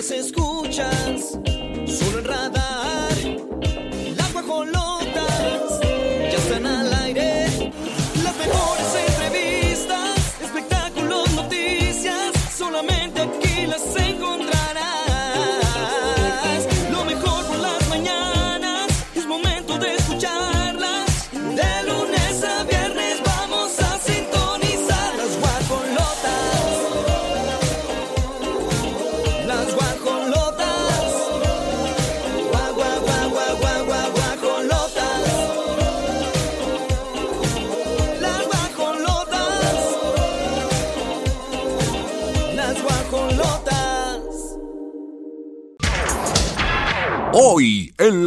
las escuchas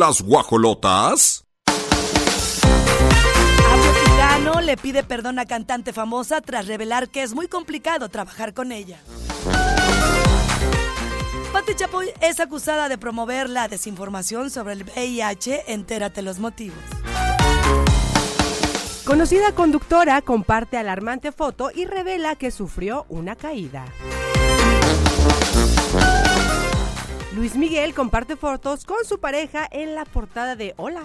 las guajolotas. Afroamericano le pide perdón a cantante famosa tras revelar que es muy complicado trabajar con ella. Pati Chapoy es acusada de promover la desinformación sobre el VIH. Entérate los motivos. Conocida conductora comparte alarmante foto y revela que sufrió una caída. Luis Miguel comparte fotos con su pareja en la portada de Hola.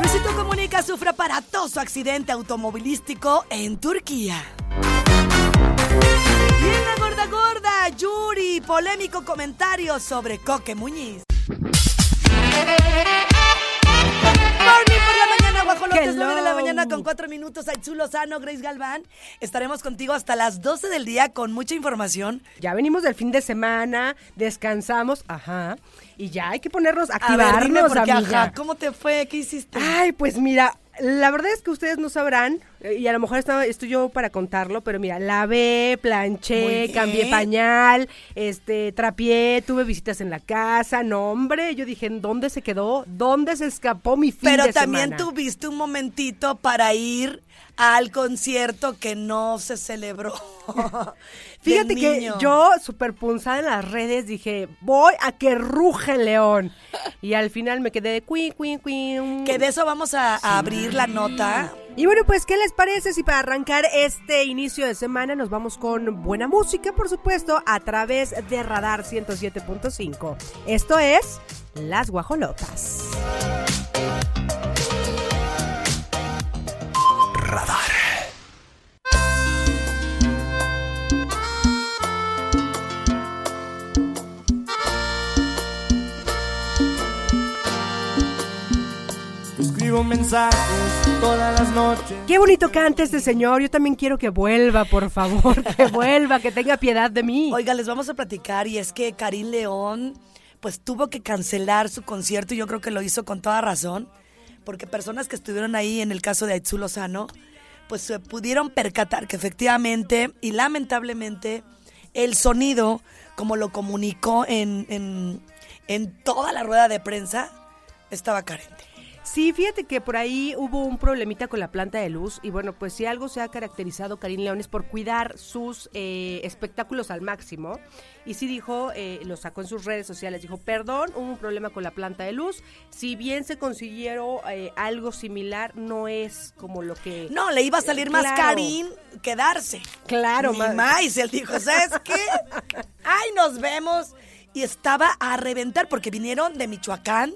Luisito Comunica sufre aparatoso accidente automovilístico en Turquía. Y en la gorda gorda, Yuri, polémico comentario sobre Coque Muñiz. Morning guajolotes, Hello. 9 de la mañana con 4 minutos. Aitzu Lozano, Grace Galván. Estaremos contigo hasta las 12 del día con mucha información. Ya venimos del fin de semana, descansamos, ajá, y ya hay que ponernos, A ver, dime, activarnos, porque, amiga. ajá, ¿cómo te fue? ¿Qué hiciste? Ay, pues mira, la verdad es que ustedes no sabrán, eh, y a lo mejor estaba- estoy yo para contarlo, pero mira, lavé, planché, cambié pañal, este, trapié, tuve visitas en la casa, no hombre, yo dije, ¿en dónde se quedó? ¿Dónde se escapó mi fin Pero de también semana? tuviste un momentito para ir al concierto que no se celebró. Fíjate que yo, súper punzada en las redes, dije, voy a que ruge el león. Y al final me quedé de cuin, cuin, cuin. Que de eso vamos a, a abrir la nota. Y bueno, pues, ¿qué les parece si para arrancar este inicio de semana nos vamos con buena música, por supuesto, a través de Radar 107.5? Esto es Las Guajolotas. Escribo mensajes todas las noches. Qué bonito canta este señor. Yo también quiero que vuelva, por favor, que vuelva, que tenga piedad de mí. Oiga, les vamos a platicar y es que Karim León pues tuvo que cancelar su concierto y yo creo que lo hizo con toda razón, porque personas que estuvieron ahí en el caso de Aitzu Lozano pues se pudieron percatar que efectivamente y lamentablemente el sonido, como lo comunicó en, en, en toda la rueda de prensa, estaba carente. Sí, fíjate que por ahí hubo un problemita con la planta de luz y bueno, pues si algo se ha caracterizado Karim León es por cuidar sus eh, espectáculos al máximo y sí dijo, eh, lo sacó en sus redes sociales, dijo, perdón, hubo un problema con la planta de luz, si bien se consiguieron eh, algo similar, no es como lo que... No, le iba a salir más Claro. Karim que darse. Claro, Ni más. Él dijo, ¿sabes qué? Ay, nos vemos. Y estaba a reventar porque vinieron de Michoacán,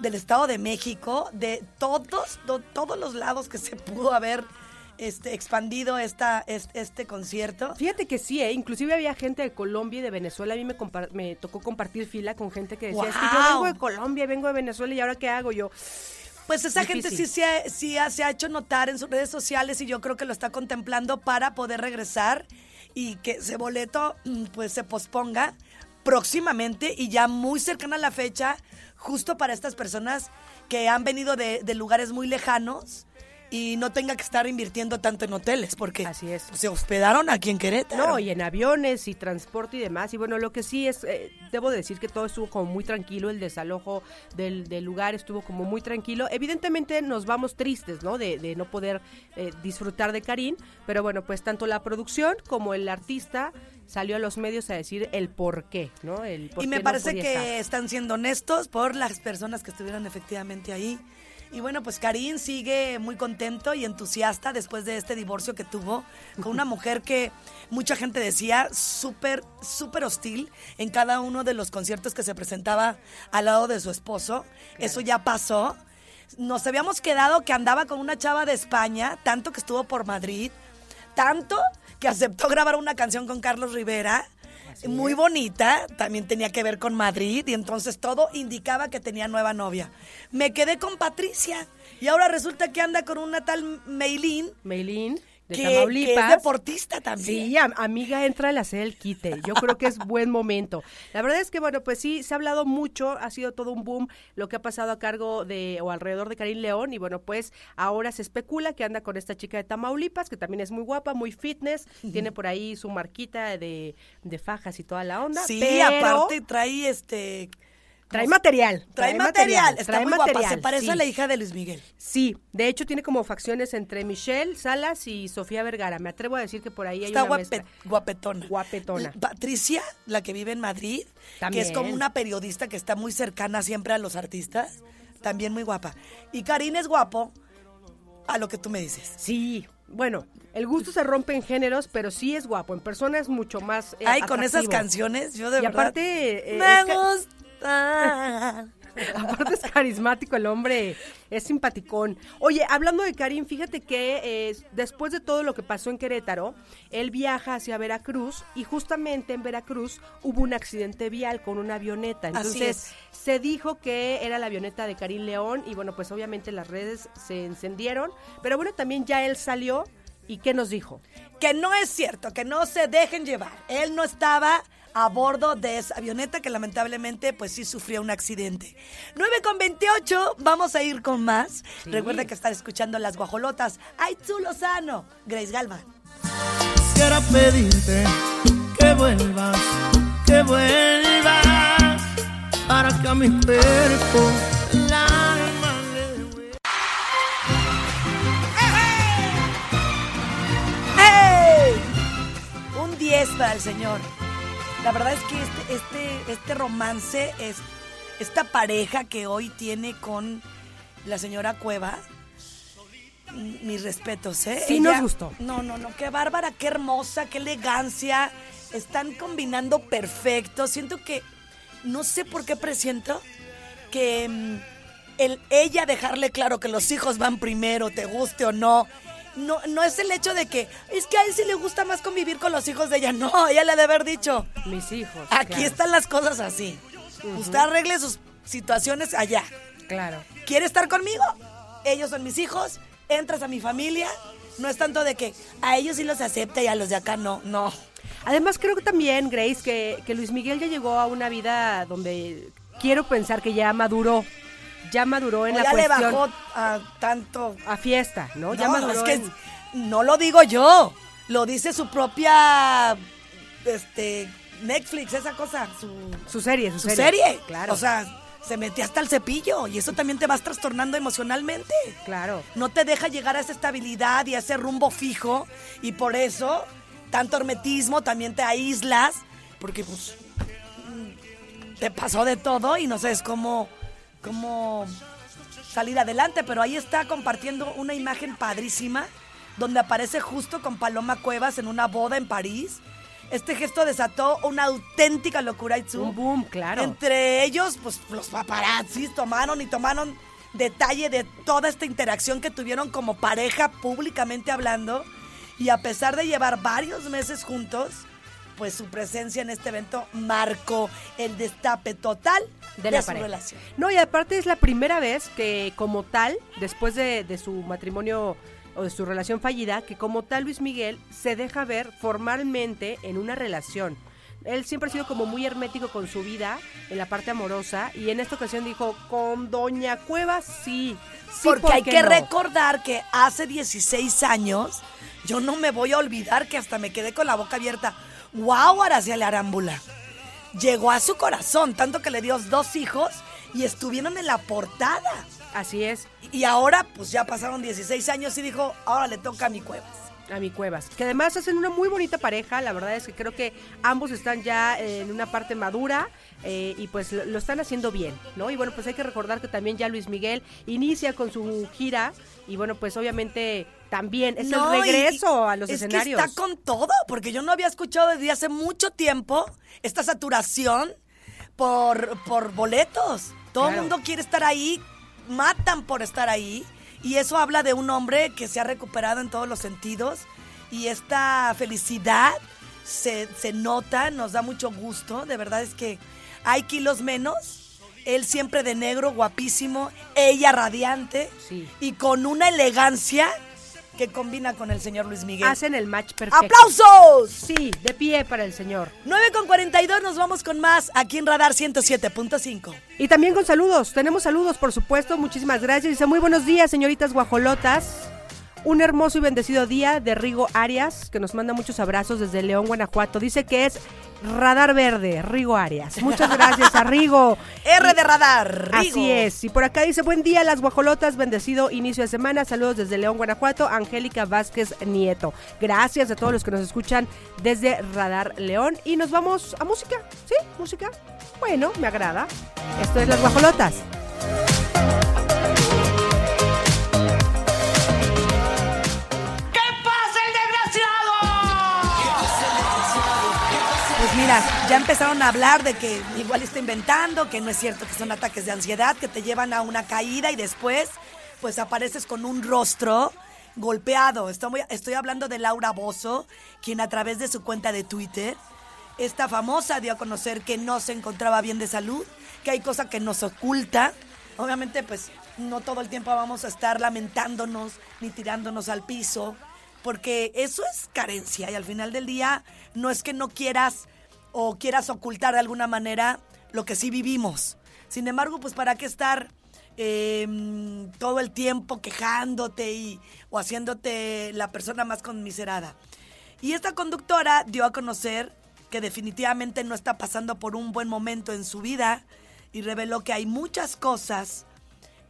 del Estado de México, de todos, to- todos los lados que se pudo haber este, expandido esta, es- este, concierto. Fíjate que sí, ¿eh? inclusive había gente de Colombia y de Venezuela. A mí me, me tocó compartir fila con gente que decía, es que yo vengo de Colombia, vengo de Venezuela y ahora qué hago yo. Pues esa gente sí, Difícil. se ha, sí ha- se ha hecho notar en sus redes sociales y yo creo que lo está contemplando para poder regresar y que ese boleto mm, pues se posponga próximamente y ya muy cercana a la fecha, justo para estas personas que han venido de, de lugares muy lejanos y no tenga que estar invirtiendo tanto en hoteles, porque Así es. se hospedaron aquí en Querétaro. No, y en aviones y transporte y demás. Y bueno, lo que sí es, eh, debo decir que todo estuvo como muy tranquilo, el desalojo del, del lugar estuvo como muy tranquilo. Evidentemente nos vamos tristes, ¿no? De, de no poder eh, disfrutar de Karim, pero bueno, pues tanto la producción como el artista salió a los medios a decir el por qué, ¿no? El por Y me parece que estar. están siendo honestos por las personas que estuvieron efectivamente ahí Y bueno, pues Karim sigue muy contento y entusiasta después de este divorcio que tuvo con una mujer que mucha gente decía súper, súper hostil en cada uno de los conciertos que se presentaba al lado de su esposo. Eso ya pasó. Nos habíamos quedado que andaba con una chava de España, tanto que estuvo por Madrid, tanto que aceptó grabar una canción con Carlos Rivera. Muy bonita, también tenía que ver con Madrid y entonces todo indicaba que tenía nueva novia. Me quedé con Patricia y ahora resulta que anda con una tal Meilín Meilín, de que, que Tamaulipas. es deportista también. Sí, am- amiga, entra a hacer el quite. Yo creo que es buen momento. La verdad es que, bueno, pues sí, se ha hablado mucho, ha sido todo un boom lo que ha pasado a cargo de o alrededor de Karim León. Y bueno, pues ahora se especula que anda con esta chica de Tamaulipas, que también es muy guapa, muy fitness, tiene por ahí su marquita de, de fajas y toda la onda. Sí, pero aparte trae este Trae material. trae, material, está trae muy guapa, se material, parece sí. a la hija de Luis Miguel. Sí, de hecho tiene como facciones entre Michelle Salas y Sofía Vergara. Me atrevo a decir que por ahí hay Está una guape- mezcla. guapetona. Guapetona. Patricia, la que vive en Madrid, que También. es como una periodista que está muy cercana siempre a los artistas, también muy guapa. Y Karim es guapo, a lo que tú me dices. Sí, bueno, el gusto se rompe en géneros, pero sí es guapo. En persona es mucho más. eh, Ay, con esas canciones, yo de Y verdad. aparte, eh, me Aparte es carismático el hombre, es simpaticón. Oye, hablando de Karim, fíjate que eh, después de todo lo que pasó en Querétaro, él viaja hacia Veracruz y justamente en Veracruz hubo un accidente vial con una avioneta. Entonces es. se dijo que era la avioneta de Karim León y bueno, pues obviamente las redes se encendieron, pero bueno, también ya él salió y ¿qué nos dijo? que no es cierto, que no se dejen llevar. Él no estaba a bordo de esa avioneta que lamentablemente pues sí sufrió un accidente. 9 con 28, vamos a ir con más. Recuerda que están escuchando Las Guajolotas. Ay, tú Lozano, Grace Galva. Quisiera pedirte que vuelvas, que vuelvas, para que a mi cuerpo le vuelva. ¡Hey! Un 10 para el señor. La verdad es que este, este, este romance, es, esta pareja que hoy tiene con la señora Cueva, mis respetos, ¿eh? Sí nos gustó. No, no, no, qué bárbara, qué hermosa, qué elegancia. Están combinando perfecto. Siento que, no sé por qué presiento que el, ella dejarle claro que los hijos van primero, te guste o no. No, no es el hecho de que es que a él sí le gusta más convivir con los hijos de ella. No, ella le ha de haber dicho. Mis hijos. Aquí claro. están las cosas así. Usted arregle sus situaciones allá. Claro. ¿Quiere estar conmigo? Ellos son mis hijos. Entras a mi familia. No es tanto de que a ellos sí los acepta y a los de acá no. No. Además, creo que también, Grace, que, que Luis Miguel ya llegó a una vida donde quiero pensar que ya maduró. Ya maduró en O la ya le cuestión bajó a tanto. a fiesta, ¿no? Ya maduró es que en- no lo digo yo. Lo dice su propia. Este. Netflix, esa cosa. Su, su serie, su, su serie. serie. Claro. O sea, se metió hasta el cepillo. Y eso también te vas trastornando emocionalmente. claro. no te deja llegar a esa estabilidad y a ese rumbo fijo y por eso tanto hermetismo también te aíslas porque pues mm, te pasó de todo y no sabes cómo cómo salir adelante, pero ahí está compartiendo una imagen padrísima donde aparece justo con Paloma Cuevas en una boda en París. Este gesto desató una auténtica locura, Itzu. Un boom, claro. Entre ellos, pues los paparazzis tomaron y tomaron detalle de toda esta interacción que tuvieron como pareja públicamente hablando. Y a pesar de llevar varios meses juntos, pues su presencia en este evento marcó el destape total de, de la su pareja. relación. No, y aparte es la primera vez que como tal, después de, de su matrimonio o de su relación fallida, que como tal Luis Miguel se deja ver formalmente en una relación. Él siempre ha sido como muy hermético con su vida en la parte amorosa y en esta ocasión dijo, con Doña Cueva sí. sí Porque ¿por hay que no?". recordar que hace 16 años, yo no me voy a olvidar que hasta me quedé con la boca abierta. ¡Wow, Araceli Arámbula! Llegó a su corazón, tanto que le dio dos hijos y estuvieron en la portada. Así es. Y ahora, pues ya pasaron 16 años y dijo, ahora le toca a mi Cuevas. A mi Cuevas. Que además hacen una muy bonita pareja. La verdad es que creo que ambos están ya en una parte madura eh, y pues lo, lo están haciendo bien, ¿no? Y bueno, pues hay que recordar que también ya Luis Miguel inicia con su gira y bueno, pues obviamente también es No, el y- regreso a los es escenarios. que está con todo, porque yo no había escuchado desde hace mucho tiempo esta saturación por, por boletos. Todo el mundo quiere estar ahí, matan por estar ahí. Y eso habla de un hombre que se ha recuperado en todos los sentidos. Y esta felicidad se, se nota, nos da mucho gusto. De verdad es que hay kilos menos. Él siempre de negro, guapísimo. Ella radiante. Sí. Y con una elegancia que combina con el señor Luis Miguel. Hacen el match perfecto. ¡Aplausos! Sí, de pie para el señor. 9 con 42, nos vamos con más aquí en Radar 107.5. Y también con saludos. Tenemos saludos, por supuesto. Muchísimas gracias. Dice, muy buenos días, señoritas guajolotas. Un hermoso y bendecido día de Rigo Arias, que nos manda muchos abrazos desde León, Guanajuato. Dice que es Radar Verde, Rigo Arias. Muchas gracias a Rigo. R de Radar. Rigo. Así es. Y por acá dice, buen día, las guajolotas, bendecido inicio de semana. Saludos desde León, Guanajuato. Angélica Vázquez Nieto. Gracias a todos los que nos escuchan desde Radar León. Y nos vamos a música. ¿Sí? ¿Música? Bueno, me agrada. Esto es Las Guajolotas. Mira, ya empezaron a hablar de que igual está inventando, que no es cierto que son ataques de ansiedad, que te llevan a una caída y después pues apareces con un rostro golpeado. Estoy, hablando de Laura Bozo, quien a través de su cuenta de Twitter, esta famosa dio a conocer que no se encontraba bien de salud, que hay cosa que nos oculta. Obviamente pues no todo el tiempo vamos a estar lamentándonos ni tirándonos al piso porque eso es carencia y al final del día no es que no quieras o quieras ocultar de alguna manera lo que sí vivimos. Sin embargo, pues para qué estar eh, todo el tiempo quejándote y, o haciéndote la persona más conmiserada. Y esta conductora dio a conocer que definitivamente no está pasando por un buen momento en su vida y reveló que hay muchas cosas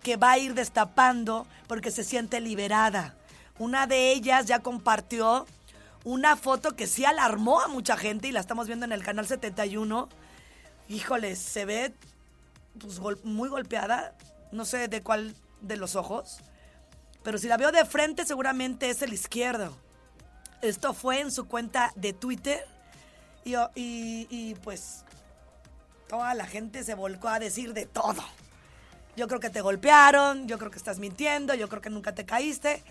que va a ir destapando porque se siente liberada. Una de ellas ya compartió una foto que sí alarmó a mucha gente y la estamos viendo en el canal 71. Híjole, se ve pues, gol- muy golpeada, no sé de cuál de los ojos, pero si la veo de frente seguramente es el izquierdo. Esto fue en su cuenta de Twitter y, y- y, pues toda la gente se volcó a decir de todo. Yo creo que te golpearon, yo creo que estás mintiendo, yo creo que nunca te caíste.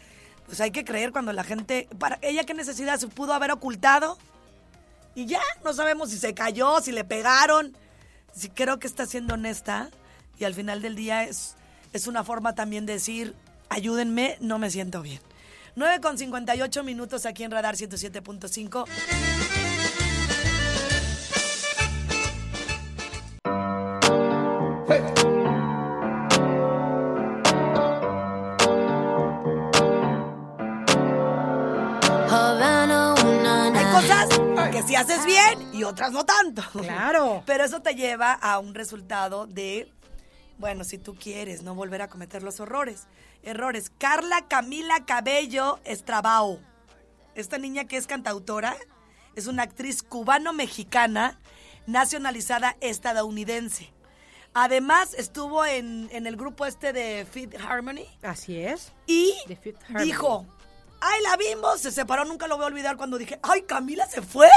Pues hay que creer cuando la gente... Para ella qué necesidad se pudo haber ocultado. Y ya, no sabemos si se cayó, si le pegaron. Sí, creo que está siendo honesta. Y al final del día es, es una forma también de decir, ayúdenme, no me siento bien. 9 con 58 minutos aquí en Radar 107.5. y otras no tanto. Claro. Pero eso te lleva a un resultado de, bueno, si tú quieres, no volver a cometer los horrores. Errores. Carla Camila Cabello Estrabao. Esta niña que es cantautora es una actriz cubano-mexicana nacionalizada estadounidense. Además, estuvo en, en el grupo este de Fit Harmony Así es. y dijo, ay, la vimos, se separó, nunca lo voy a olvidar cuando dije, ay, Camila se fue.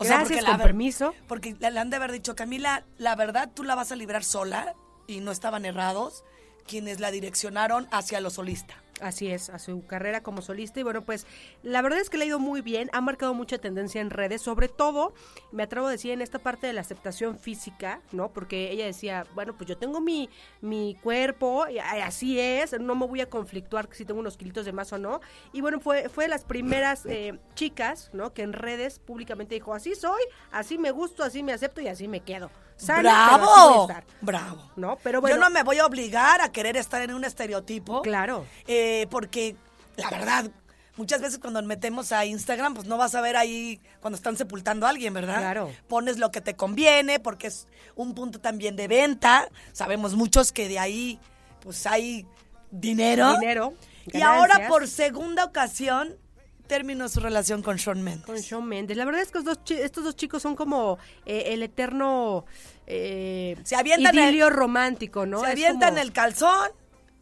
Gracias, la con ver- permiso. Porque le le han de haber dicho, Camila, la verdad tú la vas a librar sola y no estaban errados quienes la direccionaron hacia lo solista. Así es, a su carrera como solista. Y bueno, pues la verdad es que le ha ido muy bien, ha marcado mucha tendencia en redes, sobre todo, me atrevo a decir, en esta parte de la aceptación física, ¿no? Porque ella decía, bueno, pues yo tengo mi, mi cuerpo, y así es, no me voy a conflictuar si tengo unos kilitos de más o no. Y bueno, fue, fue de las primeras eh, chicas, ¿no? Que en redes públicamente dijo, así soy, así me gusto, así me acepto y así me quedo. Sana, ¡Bravo! estar. ¡Bravo! ¿No? Pero bueno. Yo no me voy a obligar a querer estar en un estereotipo. Claro. Eh, porque, la verdad, muchas veces cuando metemos a Instagram, pues no vas a ver ahí cuando están sepultando a alguien, ¿verdad? Claro. Pones lo que te conviene, porque es un punto también de venta. Sabemos muchos que de ahí, pues hay dinero. Dinero. Y ahora por segunda ocasión terminó su relación con Shawn Mendes. Con Shawn Mendes. La verdad es que dos estos dos chicos son como eh, el eterno eh, Se avientan idilio el- romántico, ¿no? Se avientan como- el calzón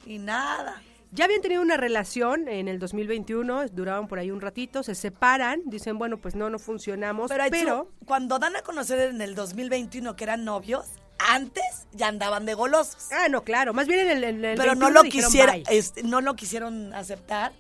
y nada. Ya habían tenido una relación en el 2021, duraban por ahí un ratito, se separan, dicen, bueno, pues no, no funcionamos, Pero, cuando dan a conocer en el 2021 que eran novios, antes ya andaban de golosos. Ah, no, claro, más bien en el, en el pero no 21 lo dijeron este, no lo quisieron aceptar.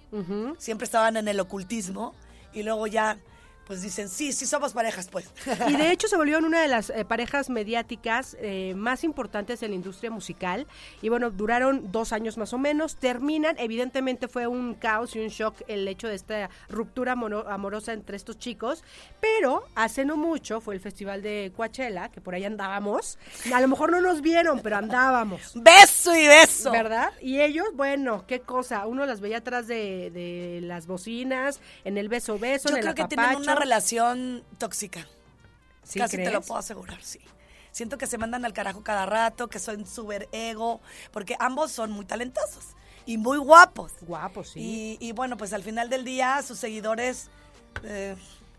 Siempre estaban en el ocultismo y luego ya pues dicen, "Sí, sí somos parejas, pues." Y de hecho se volvieron una de las eh, parejas mediáticas eh, más importantes en la industria musical. Y bueno, duraron dos años más o menos. Terminan, evidentemente fue un caos y un shock el hecho de esta ruptura amoro- amorosa entre estos chicos. Pero hace no mucho fue el festival de Coachella, que por ahí andábamos. A lo mejor no nos vieron, pero andábamos. beso y beso. ¿Verdad? Y ellos, bueno, qué cosa. Uno las veía atrás de, de las bocinas, en el beso beso, Yo en el creo que. Una relación tóxica. ¿Sí Casi te lo crees? puedo asegurar, sí. Siento que se mandan al carajo cada rato, que son súper ego, porque ambos son muy talentosos y muy guapos. Guapos, sí. Y, y bueno, pues al final del día, sus seguidores, eh,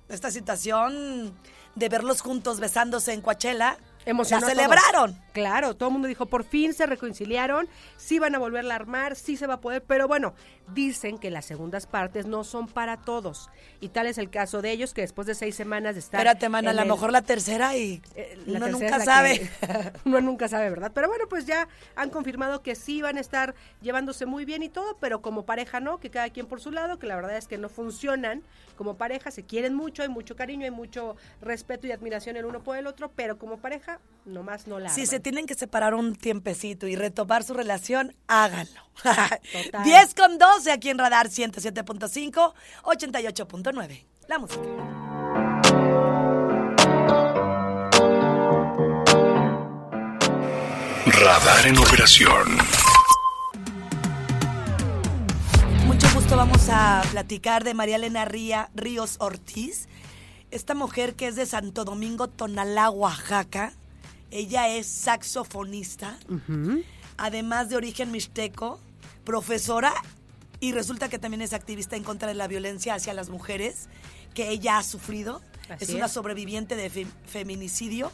esta situación de verlos juntos besándose en Coachella, Emocionó la todos. celebraron. Claro, todo el mundo dijo, por fin se reconciliaron, sí van a volverla a armar, sí se va a poder, pero bueno, dicen que las segundas partes no son para todos. Y tal es el caso de ellos, que después de seis semanas de estar... Espérate, man, a lo mejor la tercera y eh, la uno tercera nunca sabe. que- uno nunca sabe, ¿verdad? Pero bueno, pues ya han confirmado que sí van a estar llevándose muy bien y todo, pero como pareja no, que cada quien por su lado, que la verdad es que no funcionan como pareja, se quieren mucho, hay mucho cariño, hay mucho respeto y admiración el uno por el otro, pero como pareja, nomás no la Si se tienen que separar un tiempecito y retomar su relación, háganlo. Total. 10 con 12 aquí en Radar 107.5, 88.9. La música. Radar en operación. Mucho gusto vamos a platicar de María Elena Ría, Ríos Ortiz, esta mujer que es de Santo Domingo, Tonalá, Oaxaca. Ella es saxofonista, además de origen mixteco, profesora y resulta que también es activista en contra de la violencia hacia las mujeres que ella ha sufrido. Así es una es. sobreviviente de fe- feminicidio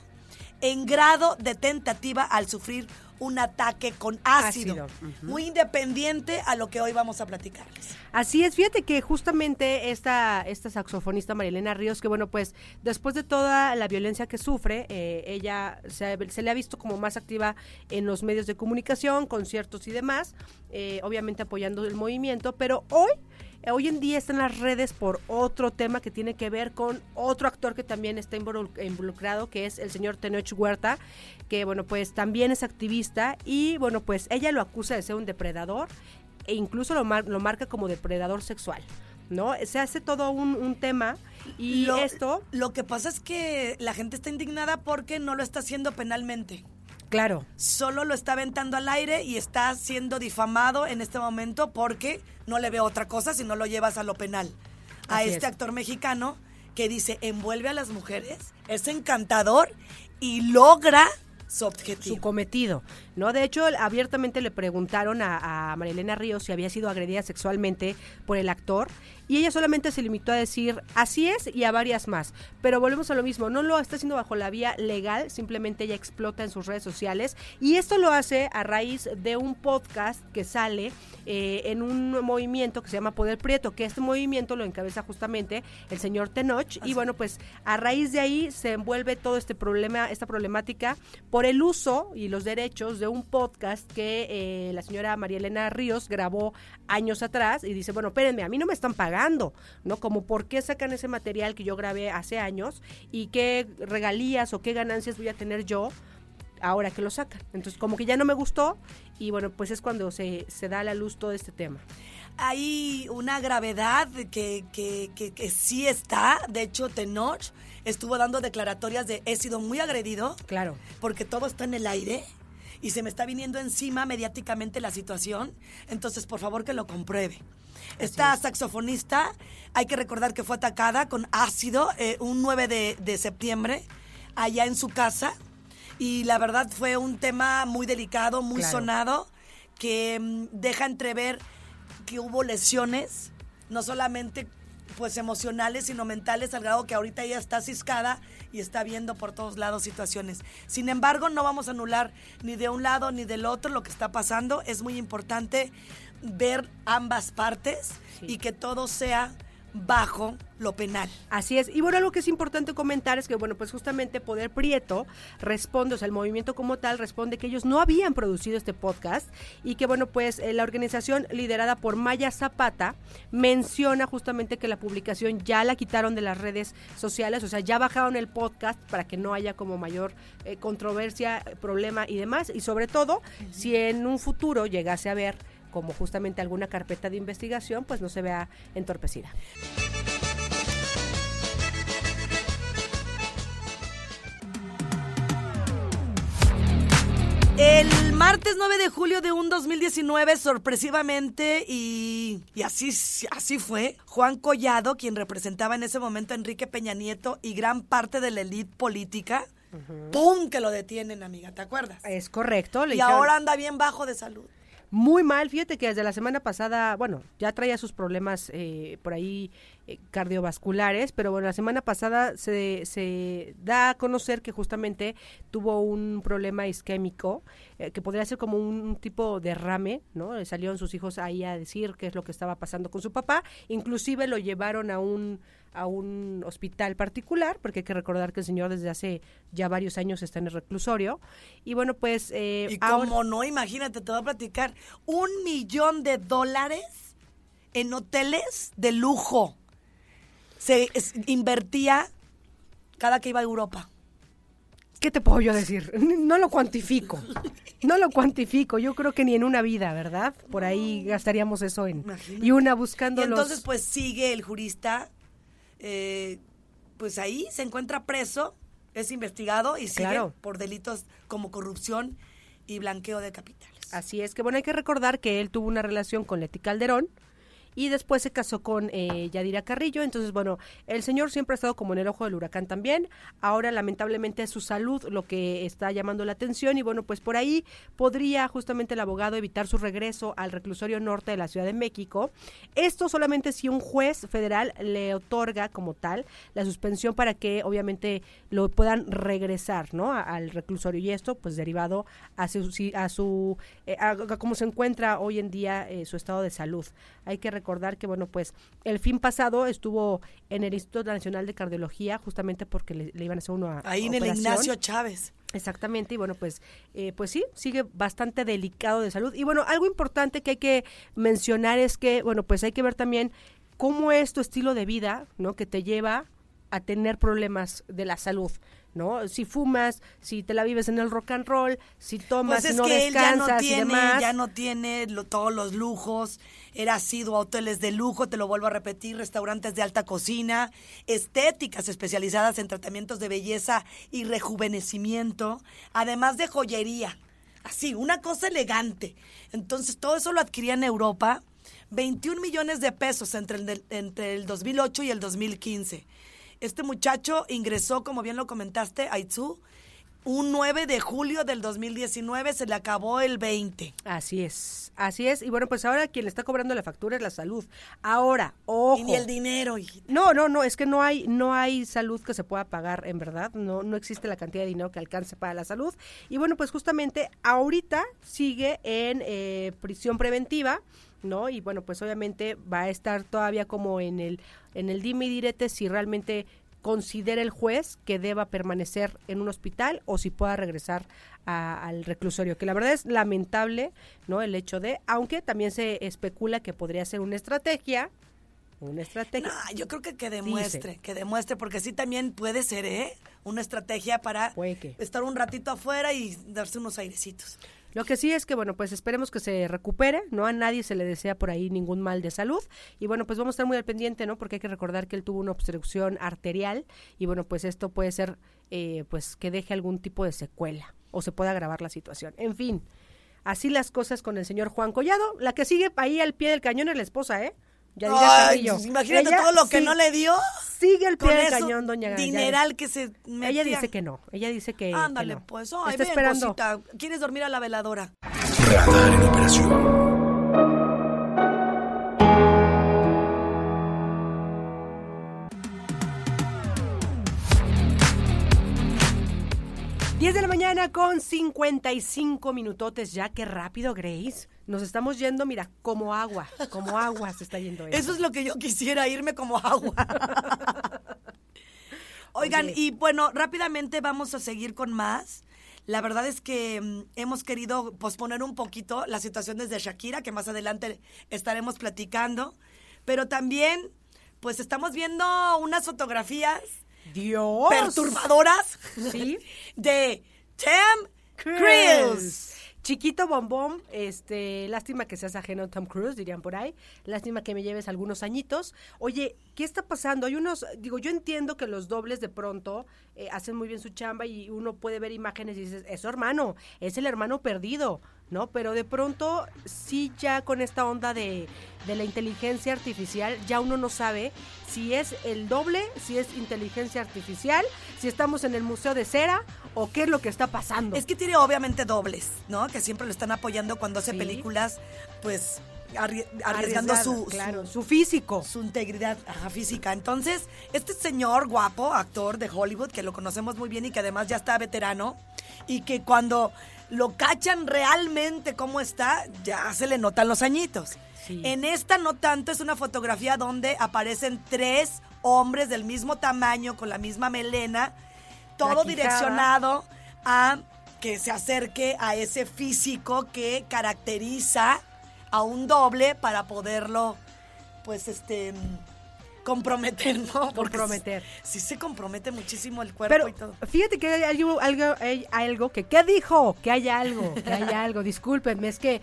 en grado de tentativa al sufrir un ataque con ácido. Muy independiente a lo que hoy vamos a platicarles. Así es, fíjate que justamente esta, esta saxofonista Marilena Ríos, que bueno, pues después de toda la violencia que sufre, eh, ella se, se le ha visto como más activa en los medios de comunicación, conciertos y demás, eh, obviamente apoyando el movimiento, pero hoy... eh, Hoy en día está en las redes por otro tema que tiene que ver con otro actor que también está involu- involucrado, que es el señor Tenoch Huerta, que bueno, pues también es activista y bueno, pues ella lo acusa de ser un depredador e incluso lo, mar- lo marca como depredador sexual, ¿no? Se hace todo un, un tema y lo, esto, Lo que pasa es que la gente está indignada porque no lo está haciendo penalmente. Claro, Solo lo está aventando al aire y está siendo difamado en este momento porque no le veo otra cosa si no lo llevas a lo penal. A Así este es. actor mexicano que dice envuelve a las mujeres, es encantador y logra su objetivo. su cometido, ¿no? De hecho, abiertamente le preguntaron a, a Marilena Ríos si había sido agredida sexualmente por el actor y ella solamente se limitó a decir así es y a varias más. Pero volvemos a lo mismo, no lo está haciendo bajo la vía legal, simplemente ella explota en sus redes sociales y esto lo hace a raíz de un podcast que sale eh, en un movimiento que se llama Poder Prieto, que este movimiento lo encabeza justamente el señor Tenoch y bueno, pues a raíz de ahí se envuelve todo este problema, esta problemática por el uso y los derechos de un podcast que eh, la señora María Elena Ríos grabó años atrás y dice, bueno, espérenme, a mí no me están pagando, ¿no? Como por qué sacan ese material que yo grabé hace años y qué regalías o qué ganancias voy a tener yo ahora que lo sacan. Entonces, como que ya no me gustó y bueno, pues es cuando se, se da a la luz todo este tema. hay una gravedad que, que, que, que sí está. De hecho, Tenoch estuvo dando declaratorias de he sido muy agredido Claro. porque todo está en el aire y se me está viniendo encima mediáticamente la situación. Entonces, por favor, que lo compruebe. Esta saxofonista, hay que recordar que fue atacada con ácido eh, un 9 de, de septiembre allá en su casa. Y la verdad fue un tema muy delicado, muy Claro. sonado, que mm, deja entrever que hubo lesiones, no solamente pues emocionales, sino mentales, al grado que ahorita ella está ciscada y está viendo por todos lados situaciones. Sin embargo, no vamos a anular ni de un lado ni del otro lo que está pasando. Es muy importante ver ambas partes y que todo sea bajo lo penal. Así es. Y bueno, algo que es importante comentar es que, bueno, pues justamente Poder Prieto responde, o sea, el movimiento como tal responde que ellos no habían producido este podcast y que, bueno, pues eh, la organización liderada por Maya Zapata menciona justamente que la publicación ya la quitaron de las redes sociales, o sea, ya bajaron el podcast para que no haya como mayor eh, controversia, problema y demás. Y sobre todo, si en un futuro llegase a haber como justamente alguna carpeta de investigación, pues no se vea entorpecida. El martes 9 de julio de un 2019, sorpresivamente, y, y así, así fue, Juan Collado, quien representaba en ese momento a Enrique Peña Nieto y gran parte de la élite política, ¡pum! que lo detienen, amiga, ¿te acuerdas? Es correcto. le Y dijeron- ahora anda bien bajo de salud. Muy mal, fíjate que desde la semana pasada, bueno, ya traía sus problemas eh, por ahí eh, cardiovasculares, pero bueno, la semana pasada se, se da a conocer que justamente tuvo un problema isquémico, eh, que podría ser como un, tipo derrame, ¿no? Salieron sus hijos ahí a decir qué es lo que estaba pasando con su papá, inclusive lo llevaron a un a un hospital particular, porque hay que recordar que el señor desde hace ya varios años está en el reclusorio. Y bueno, pues... eh, Y ahora- como no, imagínate, te voy a platicar, un millón de dólares en hoteles de lujo. Se es- invertía cada que iba a Europa. ¿Qué te puedo yo decir? No lo cuantifico. No lo cuantifico. Yo creo que ni en una vida, ¿verdad? Por ahí gastaríamos eso en. Imagínate. Y una Y buscando entonces, los. pues sigue el jurista, eh, pues ahí se encuentra preso, es investigado y sigue Claro. por delitos como corrupción y blanqueo de capitales. Así es que, bueno, hay que recordar que él tuvo una relación con Leti Calderón. Y después se casó con eh, Yadira Carrillo. Entonces, bueno, el señor siempre ha estado como en el ojo del huracán también. Ahora, lamentablemente, es su salud lo que está llamando la atención. Y bueno, pues por ahí podría justamente el abogado evitar su regreso al reclusorio norte de la Ciudad de México. Esto solamente si un juez federal le otorga como tal la suspensión para que obviamente lo puedan regresar, ¿no? Al reclusorio. Y esto, pues derivado a su, a su eh, a cómo se encuentra hoy en día eh, su estado de salud. Hay que recordar que, bueno, pues el fin pasado estuvo en el Instituto Nacional de Cardiología, justamente porque le, le iban a hacer una Ahí en el operación. Ignacio Chávez. Exactamente, y bueno, pues, eh, pues sí, sigue bastante delicado de salud. Y bueno, algo importante que hay que mencionar es que, bueno, pues hay que ver también cómo es tu estilo de vida, ¿no? Que te lleva a tener problemas de la salud, ¿no? Si fumas, si te la vives en el rock and roll, si tomas, Pues es no que él ya descansas no y tiene, demás. ya no tiene lo- todos los lujos. Era sido a hoteles de lujo, te lo vuelvo a repetir, restaurantes de alta cocina, estéticas especializadas en tratamientos de belleza y rejuvenecimiento, además de joyería. Así, una cosa elegante. Entonces, todo eso lo adquiría en Europa. 21 millones de pesos entre el, entre el 2008 y el 2015. Este muchacho ingresó, como bien lo comentaste, a Itzu, un 9 de julio del 2019, se le acabó el 20. Así es, así es. Y bueno, pues ahora quien le está cobrando la factura es la salud. Ahora, ojo. Y ni el dinero, hijita. No, no, no, es que no hay, no hay salud que se pueda pagar, en verdad, no, no existe la cantidad de dinero que alcance para la salud. Y bueno, pues justamente ahorita sigue en eh, prisión preventiva, ¿no? Y bueno, pues obviamente va a estar todavía como en el, en el dime y direte si realmente considera el juez que deba permanecer en un hospital o si pueda regresar a- al reclusorio, que la verdad es lamentable, ¿no? El hecho de, aunque también se especula que podría ser una estrategia, una estrategia. No, yo creo que que demuestre, que demuestre, porque sí también puede ser, ¿eh? Una estrategia para estar un ratito afuera y darse unos airecitos. Lo que sí es que, bueno, pues esperemos que se recupere, ¿no? A nadie se le desea por ahí ningún mal de salud. Y bueno, pues vamos a estar muy al pendiente, ¿no? Porque hay que recordar que él tuvo una obstrucción arterial y bueno, pues esto puede ser, eh, pues que deje algún tipo de secuela o se pueda agravar la situación. En fin, así las cosas con el señor Juan Collado. La que sigue ahí al pie del cañón es la esposa, ¿eh? Yadira Ay, Carrillo. pues, imagínate Ella todo lo que sí- no le dio. Sigue al pie del cañón, doña Yadira. dineral que se metía. Ella dice que no, ella dice que, que Ándale, no. pues. Ay, Está ven, esperando. cosita. ¿Quieres dormir a la veladora? Radar en operación. Mañana con 55 minutotes ya. Qué rápido, Grace. Nos estamos yendo, mira, como agua. Como agua se está yendo. esto. Eso es lo que yo quisiera, irme como agua. Oigan, Oye. y bueno, rápidamente vamos a seguir con más. La verdad es que mm, hemos querido posponer un poquito las situaciones de Shakira, que más adelante estaremos platicando. Pero también, pues estamos viendo unas fotografías Dios. perturbadoras Sí. de Tim Cruise. Chiquito bombón, este, lástima que seas ajeno a Tom Cruise, dirían por ahí. Lástima que me lleves algunos añitos. Oye, ¿qué está pasando? Hay unos, digo, yo entiendo que los dobles de pronto eh, hacen muy bien su chamba y uno puede ver imágenes y dices, es su hermano, es el hermano perdido, ¿no? Pero de pronto, sí ya con esta onda de, de la inteligencia artificial, ya uno no sabe si es el doble, si es inteligencia artificial, si estamos en el Museo de Cera o qué es lo que está pasando. Es que tiene obviamente dobles, ¿no? Que siempre lo están apoyando cuando hace Sí. películas, pues arri- arriesgando su, claro, su, su físico. su integridad ajá, física. Entonces, este señor guapo, actor de Hollywood, que lo conocemos muy bien y que además ya está veterano, y que cuando lo cachan realmente cómo está, ya se le notan los añitos. Sí. En esta no tanto, es una fotografía donde aparecen tres hombres del mismo tamaño, con la misma melena, todo direccionado a que se acerque a ese físico que caracteriza a un doble para poderlo, pues, este, comprometer, ¿no? Porque Comprometer. Sí, sí se compromete muchísimo el cuerpo Pero y todo. fíjate que hay algo, algo, hay algo que, ¿qué dijo? Que hay algo, que hay algo. Discúlpenme, es que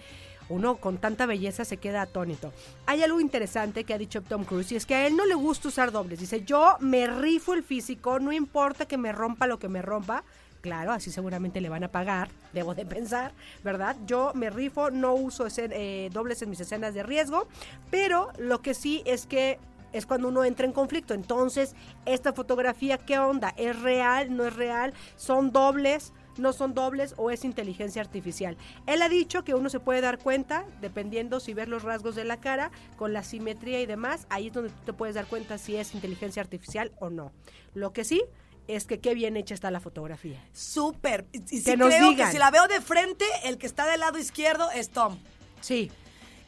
uno con tanta belleza se queda atónito. Hay algo interesante que ha dicho Tom Cruise y es que a él no le gusta usar dobles. Dice, yo me rifo el físico, no importa que me rompa lo que me rompa. Claro, así seguramente le van a pagar, debo de pensar, ¿verdad? Yo me rifo, no uso eh, dobles en mis escenas de riesgo, pero lo que sí es que es cuando uno entra en conflicto. Entonces, esta fotografía, ¿qué onda? ¿Es real? ¿No es real? ¿Son dobles? ¿No son dobles? ¿O es inteligencia artificial? Él ha dicho que uno se puede dar cuenta, dependiendo si ves los rasgos de la cara, con la simetría y demás, ahí es donde tú te puedes dar cuenta si es inteligencia artificial o no. Lo que sí es que qué bien hecha está la fotografía. Súper. Y, y sí Que nos creo digan. que si la veo de frente, el que está del lado izquierdo es Tom. Sí,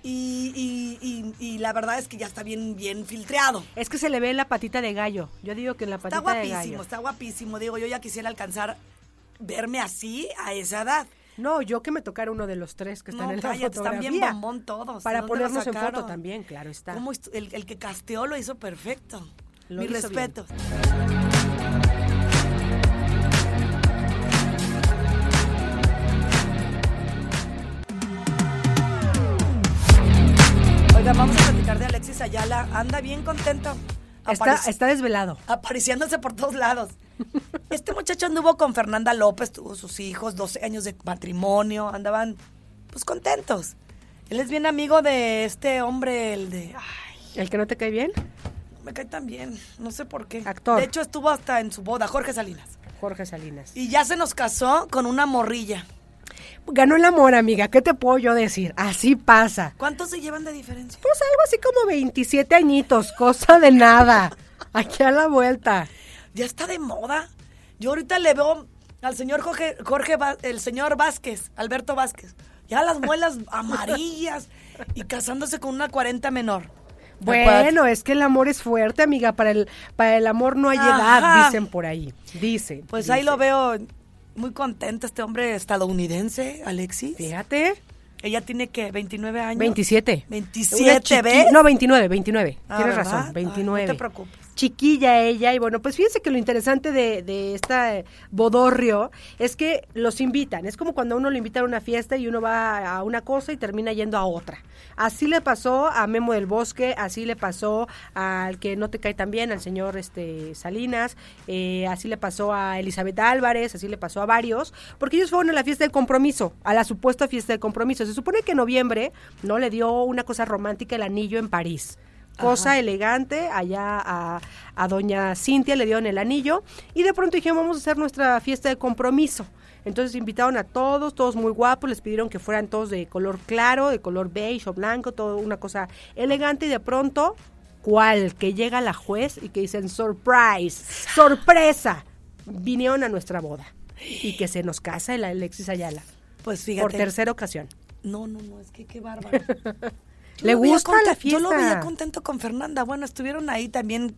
Y, y- y- y la verdad es que ya está bien, bien filtreado. es que se le ve la patita de gallo. Yo digo que en la Está patita de guapísimo, gallo. está guapísimo. Digo, yo ya quisiera alcanzar verme así a esa edad. No, yo que me tocara uno de los tres que están No, en la cállate, están fotografía. bien bombón todos. Para ¿De dónde lo ponernos en foto también, claro está. ¿Cómo estu- el, el que casteó lo hizo perfecto. Lo Mi hizo respeto. Oiga, vamos a platicar de Alexis Ayala. Anda bien contento. Está, desvelado. apareciéndose por todos lados. Este muchacho anduvo con Fernanda López, tuvo sus hijos, 12 años de matrimonio, andaban pues contentos. Él es bien amigo de este hombre, el de... Ay, ¿El que no te cae bien? me cae tan bien, no sé por qué. Actor. De hecho, estuvo hasta en su boda, Jorge Salinas. Jorge Salinas. Y ya se nos casó con una morrilla. Ganó el amor, amiga. ¿Qué te puedo yo decir? Así pasa. ¿Cuántos se llevan de diferencia? Pues algo así como 27 añitos, cosa de nada. Aquí a la vuelta. Ya está de moda. Yo ahorita le veo al señor Jorge, Jorge el señor Vázquez, Alberto Vázquez. Ya las muelas amarillas y casándose con una 40 menor. Bueno, es que el amor es fuerte, amiga. Para el, para el amor no hay Ajá. edad, dicen por ahí. Dicen. Pues ahí lo veo muy contento este hombre estadounidense, Alexis. Fíjate. Ella tiene que 29 años. 27. 27, Una chiqui- ¿ves? No, 29, 29. Ah, Tienes ¿verdad? razón, Ay, 29. no te preocupes. Chiquilla ella. Y bueno, pues fíjense que lo interesante de, de esta bodorrio es que los invitan. Es como cuando uno le invitan a una fiesta y uno va a una cosa y termina yendo a otra. Así le pasó a Memo del Bosque, así le pasó al que no te cae tan bien, al señor este Salinas, eh, así le pasó a Elizabeth Álvarez, así le pasó a varios, porque ellos fueron a la fiesta del compromiso, a la supuesta fiesta del compromiso. Se supone que en noviembre no le dio una cosa romántica el anillo en París. Cosa elegante, allá a, a doña Cintia le dieron el anillo y de pronto dijeron vamos a hacer nuestra fiesta de compromiso. Entonces invitaron a todos, todos muy guapos, les pidieron que fueran todos de color claro, de color beige o blanco, todo una cosa elegante y de pronto, ¿cuál? Que llega la juez y que dicen surprise, sorpresa, vinieron a nuestra boda. y que se nos casa el Alexis Ayala Pues por fíjate. tercera ocasión. No, no, no, es que qué bárbaro. Yo Le gusta la conte- Yo lo veía fiesta. contento con Fernanda. Bueno, estuvieron ahí también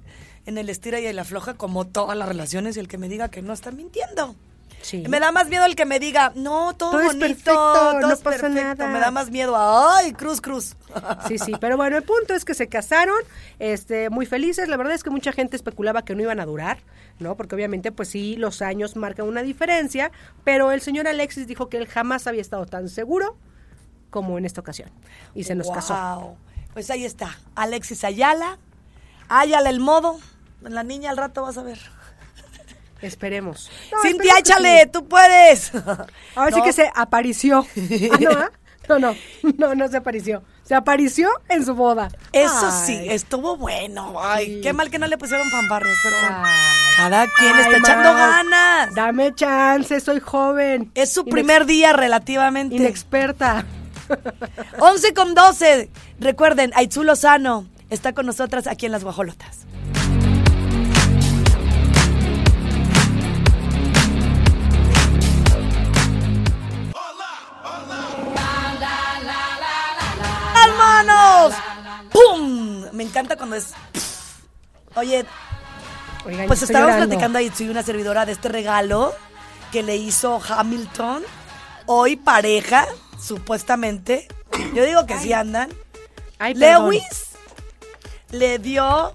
en el estira y el afloja como todas las relaciones y el que me diga que no está mintiendo. Sí. Me da más miedo el que me diga, no, todo, Todo es bonito, perfecto, todo no es pasa perfecto". nada. Me da más miedo, ay, cruz, cruz. Sí, sí, pero bueno, el punto es que se casaron, este, muy felices. La verdad es que mucha gente especulaba que no iban a durar, ¿no? Porque obviamente, pues sí, los años marcan una diferencia, pero el señor Alexis dijo que él jamás había estado tan seguro como en esta ocasión. Y se nos casó. Guau. Pues ahí está, Alexis Ayala, Ayala el modo. La niña al rato vas a ver. Esperemos. No, Cintia, échale, sí. tú puedes. Ahora sí No, que se apareció. Ah, ¿no, ah? no, no, no, no se apareció. Se apareció en su boda. Eso Ay. sí, estuvo bueno. Ay, Sí. qué mal que no le pusieron fanfarrias, pero Ay. cada quien Ay, está echando ganas. Dame chance, soy joven. Es su Inex- primer día relativamente. Inexperta. 11 con 12. Recuerden, Aitzu Lozano está con nosotras aquí en Las Guajolotas. ¡Hermanos! ¡Pum! Me encanta cuando es... Oye, Oigan, pues estábamos llorando. platicando ahí, soy una servidora de este regalo que le hizo Hamilton. Hoy pareja, supuestamente. Yo digo que sí andan. Ay. Lewis le dio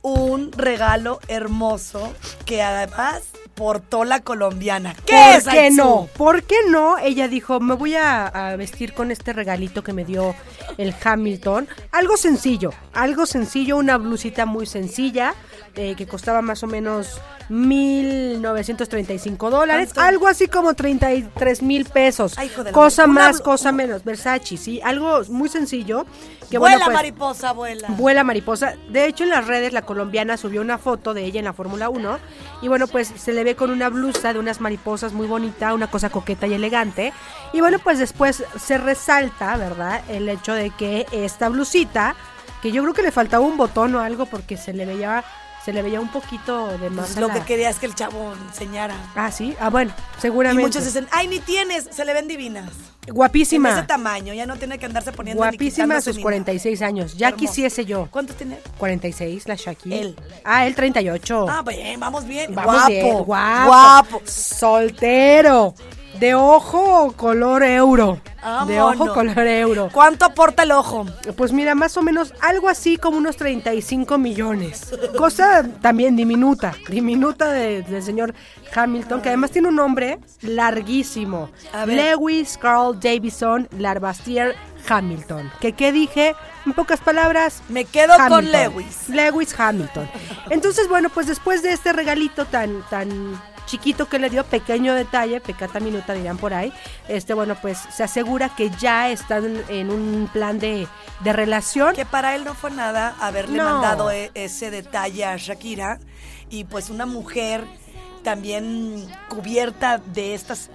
un regalo hermoso que además portó la colombiana. ¿Qué ¿Por es, qué no? ¿Por qué no? Ella dijo, me voy a, a vestir con este regalito que me dio el Hamilton. Algo sencillo, algo sencillo, una blusita muy sencilla, eh, que costaba más o menos 1.935 dólares. ¿Cuánto? Algo así como 33 mil pesos. Ay, hijo de cosa más, cosa menos. Versace, sí. Algo muy sencillo. Que vuela, bueno, pues, mariposa, vuela. Vuela mariposa. De hecho, en las redes la colombiana subió una foto de ella en la Fórmula 1 y bueno, pues se le ve con una blusa de unas mariposas muy bonita, una cosa coqueta y elegante. Y bueno, pues después se resalta, ¿verdad? El hecho de que esta blusita, que yo creo que le faltaba un botón o algo porque se le veía se le veía un poquito de más Pues a lo la- que quería es que el chavo enseñara. Ah, sí. Ah, bueno, Y seguramente. muchos dicen, ay, ni tienes, se le ven divinas. En Guapísima. ese tamaño, ya no tiene que andarse poniendo ni Guapísima a sus ni 46 años. Ya Hermoso. quisiese yo. nada. ¿Cuánto tiene? 46, la Shakira. Él. Ah, él 38. Ah, bien, vamos bien. Vamos guapo, bien, guapo. guapo. Soltero. De ojo color euro. De ojo color euro. ¿Cuánto aporta el ojo? Pues mira, más o menos algo así como unos 35 millones. Cosa también diminuta, diminuta de- del señor Hamilton, que además tiene un nombre larguísimo. Lewis Carl Davison Larbastier Hamilton. ¿Que qué dije? En pocas palabras, Me quedo con. Lewis. Lewis Hamilton. Entonces, bueno, pues después de este regalito tan, tan chiquito que le dio, pequeño detalle, pecata minuta dirán por ahí, este, bueno, pues se asegura que ya están en un plan de, de relación. Que para él no fue nada haberle No. mandado e- ese detalle a Shakira. Y pues una mujer también cubierta de estos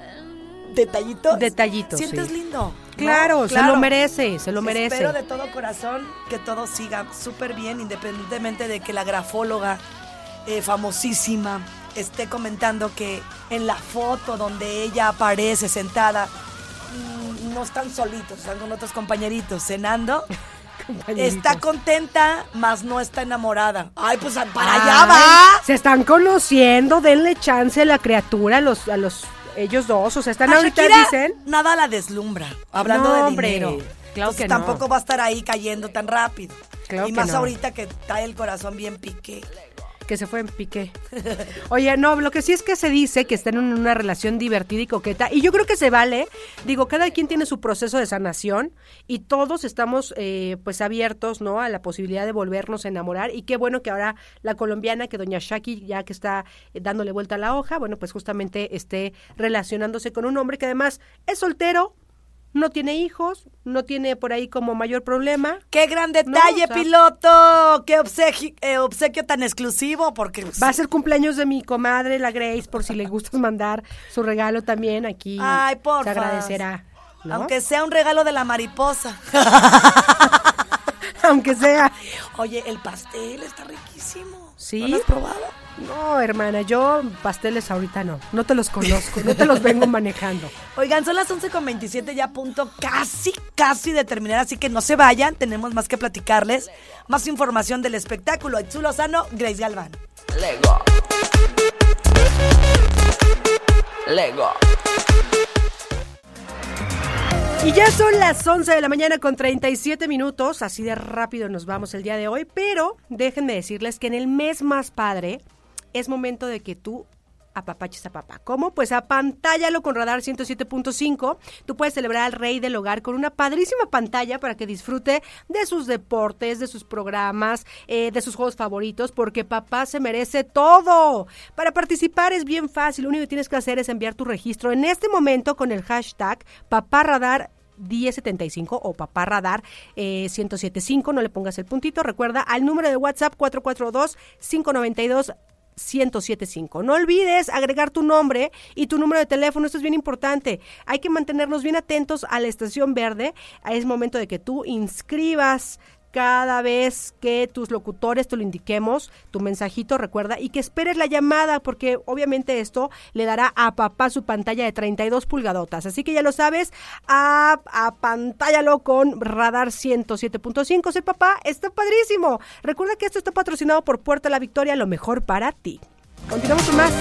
detallitos. Detallitos, Sientes sí. lindo. ¿no? Claro, se lo merece, se lo merece. Espero de todo corazón que todo siga súper bien, independientemente de que la grafóloga eh, famosísima esté comentando que en la foto donde ella aparece sentada, mm, no están solitos, están con otros compañeritos cenando. Está contenta, mas no está enamorada. Ay, pues para Ay, allá va. Se están conociendo, denle chance a la criatura, a los, a los ellos dos. O sea, están A ahorita, Shakira dicen. Nada la deslumbra, hablando No, de hombre, dinero. claro Entonces, que no. tampoco va a estar ahí cayendo tan rápido. Claro y más no. ahorita que está el corazón bien pique. Que se fue en pique. Oye, no, lo que sí es que se dice que están en una relación divertida y coqueta, y yo creo que se vale. Digo, cada quien tiene su proceso de sanación y todos estamos eh, pues abiertos, ¿no? A la posibilidad de volvernos a enamorar. Y qué bueno que ahora la colombiana, que doña Shaki, ya que está eh, dándole vuelta a la hoja, bueno, pues justamente esté relacionándose con un hombre que además es soltero. No tiene hijos, no tiene por ahí como mayor problema. ¡Qué gran detalle, No, o sea- piloto! ¡Qué obsequio, eh, obsequio tan exclusivo! Porque Va a ser cumpleaños de mi comadre, la Grace, por si le gustas mandar su regalo también aquí. Ay, por Se agradecerá. ¿no? Aunque sea un regalo de la mariposa. Aunque sea. Oye, el pastel está riquísimo. ¿Sí? ¿No lo has probado? No, hermana, yo pasteles ahorita no. No te los conozco, no te los vengo manejando. Oigan, son las 11.27 ya a punto casi, casi de terminar, así que no se vayan, tenemos más que platicarles. Más información del espectáculo. Itzu Lozano, Grace Galván. Lego. Lego. Y ya son las 11 de la mañana con 37 minutos, así de rápido nos vamos el día de hoy, pero déjenme decirles que en el mes más padre es momento de que tú apapaches a papá. ¿Cómo? Pues apantállalo con Radar 107.5. Tú puedes celebrar al rey del hogar con una padrísima pantalla para que disfrute de sus deportes, de sus programas, eh, de sus juegos favoritos, porque papá se merece todo. Para participar es bien fácil. Lo único que tienes que hacer es enviar tu registro en este momento con el hashtag paparradar 1075 o papá radar eh, 1075, no le pongas el puntito, recuerda al número de WhatsApp 442 592 1075. No olvides agregar tu nombre y tu número de teléfono, esto es bien importante. Hay que mantenernos bien atentos a la estación verde. Es momento de que tú inscribas cada vez que tus locutores te lo indiquemos, tu mensajito, recuerda, y que esperes la llamada, porque obviamente esto le dará a papá su pantalla de 32 pulgadotas. Así que ya lo sabes, a, apantállalo con Radar 107.5. Ser papá está padrísimo. Recuerda que esto está patrocinado por Puerta La Victoria, lo mejor para ti. Continuamos con más.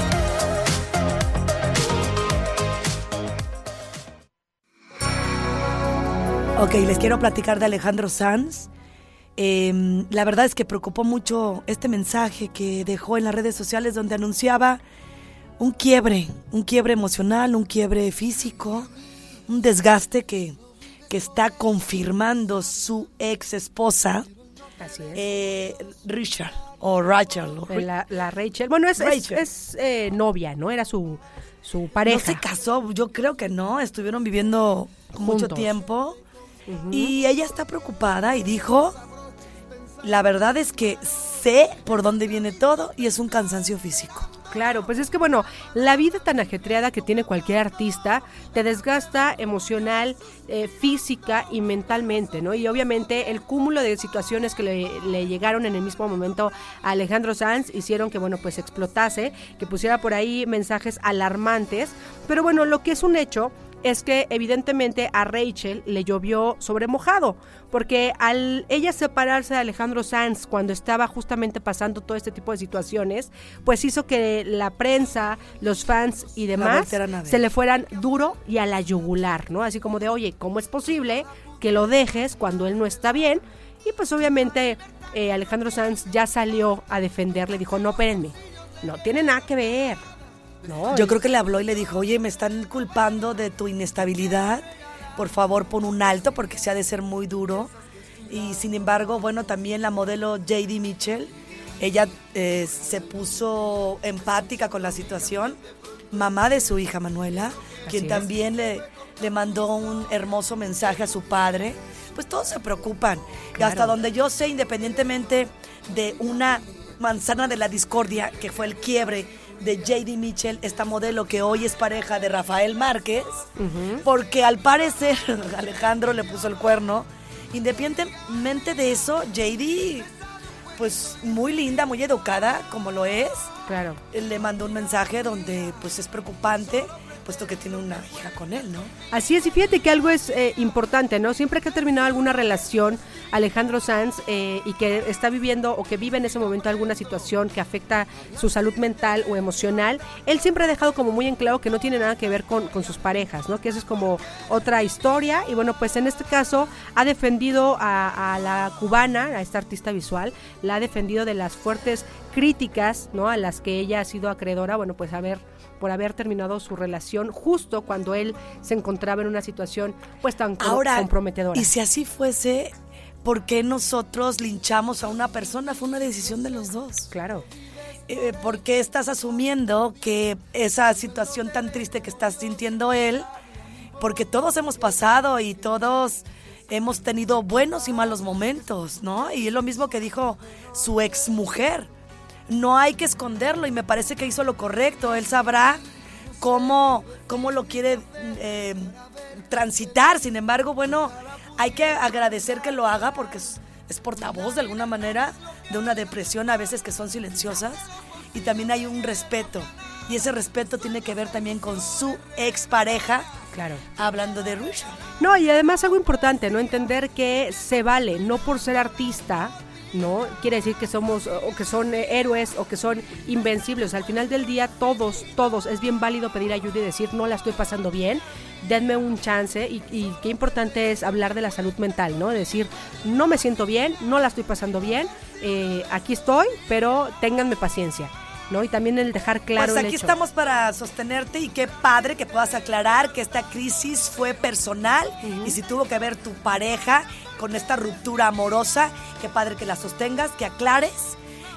Ok, les quiero platicar de Alejandro Sanz. Eh, la verdad es que preocupó mucho este mensaje que dejó en las redes sociales donde anunciaba un quiebre, un quiebre emocional, un quiebre físico, un desgaste que, que está confirmando su ex esposa, Así es. eh, Richard o Rachel. o Ri- La, la Rachel. Bueno, es, Rachel. es, eh, novia, ¿no? Era su, su No pareja. se casó, yo creo que no, estuvieron viviendo mucho tiempo y ella está preocupada y dijo, la verdad es que sé por dónde viene todo y es un cansancio físico. Claro, pues es que bueno, la vida tan ajetreada que tiene cualquier artista te desgasta emocional, eh, física y mentalmente, ¿no? Y obviamente el cúmulo de situaciones que le, le llegaron en el mismo momento a Alejandro Sanz hicieron que, bueno, pues explotase, que pusiera por ahí mensajes alarmantes. Pero bueno, lo que es un hecho es que evidentemente a Rachel le llovió sobre mojado, porque al ella separarse de Alejandro Sanz cuando estaba justamente pasando todo este tipo de situaciones, pues hizo que la prensa, los fans y demás se le fueran duro y a la yugular, ¿no? Así como de, oye, ¿cómo es posible que lo dejes cuando él no está bien? Y pues obviamente eh, Alejandro Sanz ya salió a defenderle, dijo, no, espérenme, no tiene nada que ver. No, Yo creo que le habló y le dijo, oye, me están culpando de tu inestabilidad, por favor pon un alto porque se ha de ser muy duro. Y sin embargo, bueno, también la modelo JD Mitchell, ella eh, se puso empática con la situación, mamá de su hija Manuela, quien es. también le, le mandó un hermoso mensaje a su padre. Pues todos se preocupan. Y hasta donde yo sé, independientemente de una manzana de la discordia, que fue el quiebre de JD Mitchell, esta modelo que hoy es pareja de Rafael Márquez, porque al parecer Alejandro le puso el cuerno. Independientemente de eso, JD, pues muy linda, muy educada, como lo es, claro. le mandó un mensaje donde pues es preocupante, puesto que tiene una hija con él, ¿no? Así es, y fíjate que algo es eh, importante, ¿no? Siempre que ha terminado alguna relación, Alejandro Sanz, eh, y que está viviendo o que vive en ese momento alguna situación que afecta su salud mental o emocional, él siempre ha dejado como muy en claro que no tiene nada que ver con, sus parejas, ¿no? Que eso es como otra historia, y bueno, pues en este caso ha defendido a, a la cubana, a esta artista visual, la ha defendido de las fuertes críticas, ¿no? A las que ella ha sido acreedora, bueno, pues a ver por haber terminado su relación justo cuando él se encontraba en una situación pues tan Ahora, comprometedora. y si así fuese, ¿por qué nosotros linchamos a una persona? Fue una decisión de los dos. Claro. Eh, ¿Por qué estás asumiendo que esa situación tan triste que está sintiendo él, porque todos hemos pasado y todos hemos tenido buenos y malos momentos, ¿no? Y es lo mismo que dijo su ex mujer. No hay que esconderlo y me parece que hizo lo correcto. Él sabrá cómo, cómo lo quiere eh, transitar. Sin embargo, bueno, hay que agradecer que lo haga porque es, es portavoz de alguna manera de una depresión a veces que son silenciosas y también hay un respeto. Y ese respeto tiene que ver también con su expareja, Claro. hablando de Rusha. No, y además algo importante, ¿no? Entender que se vale, no por ser artista, ¿no? Quiere decir que somos, o que son eh, héroes, o que son invencibles. Al final del día, todos, todos, es bien válido pedir ayuda y decir, no la estoy pasando bien, denme un chance. Y, y qué importante es hablar de la salud mental, ¿no? Decir, no me siento bien, no la estoy pasando bien, eh, aquí estoy, pero ténganme paciencia, ¿no? Y también el dejar claro pues el aquí hecho. estamos para sostenerte y qué padre que puedas aclarar que esta crisis fue personal y si tuvo que ver tu pareja con esta ruptura amorosa, qué padre que la sostengas, que aclares,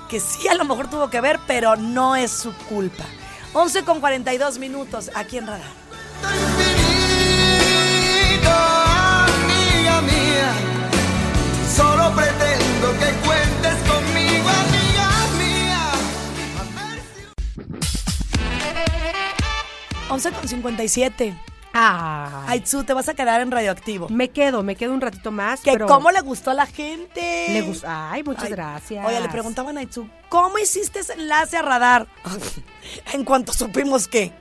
que sí a lo mejor tuvo que ver, pero no es su culpa. 11 con 42 minutos aquí en Radar. infinito, amiga mía. Solo pretendo que 11 con 57. Ah, Aitzu, te vas a quedar en radioactivo. me quedo, me quedo un ratito más. Que pero cómo le gustó a la gente. le gusta. Ay, muchas Ay, gracias. Oye, le preguntaban a Itzu, ¿cómo hiciste ese enlace a radar? en cuanto supimos que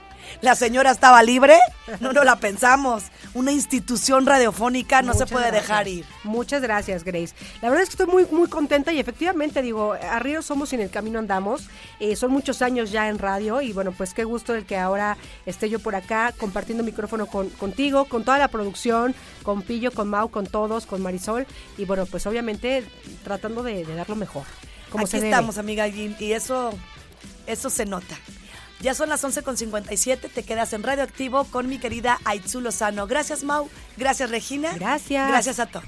la señora estaba libre, no nos la pensamos. Una institución radiofónica no se puede gracias. dejar ir. Muchas gracias, Grace. La verdad es que estoy muy, muy contenta y efectivamente, digo, arriba somos y en el camino andamos. Eh, son muchos años ya en radio y bueno, pues qué gusto el que ahora esté yo por acá compartiendo micrófono con, contigo, con toda la producción, con Pillo, con Mau, con todos, con Marisol y bueno, pues obviamente tratando de, de dar lo mejor. Como Aquí se estamos, amiga, y, y eso, eso se nota. Ya son las 11.57, te quedas en Radioactivo con mi querida Aitzu Lozano. Gracias Mau, gracias Regina. Gracias. Gracias a todos.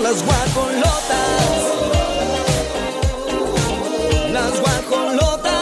Las guacolotas. Las guacolotas.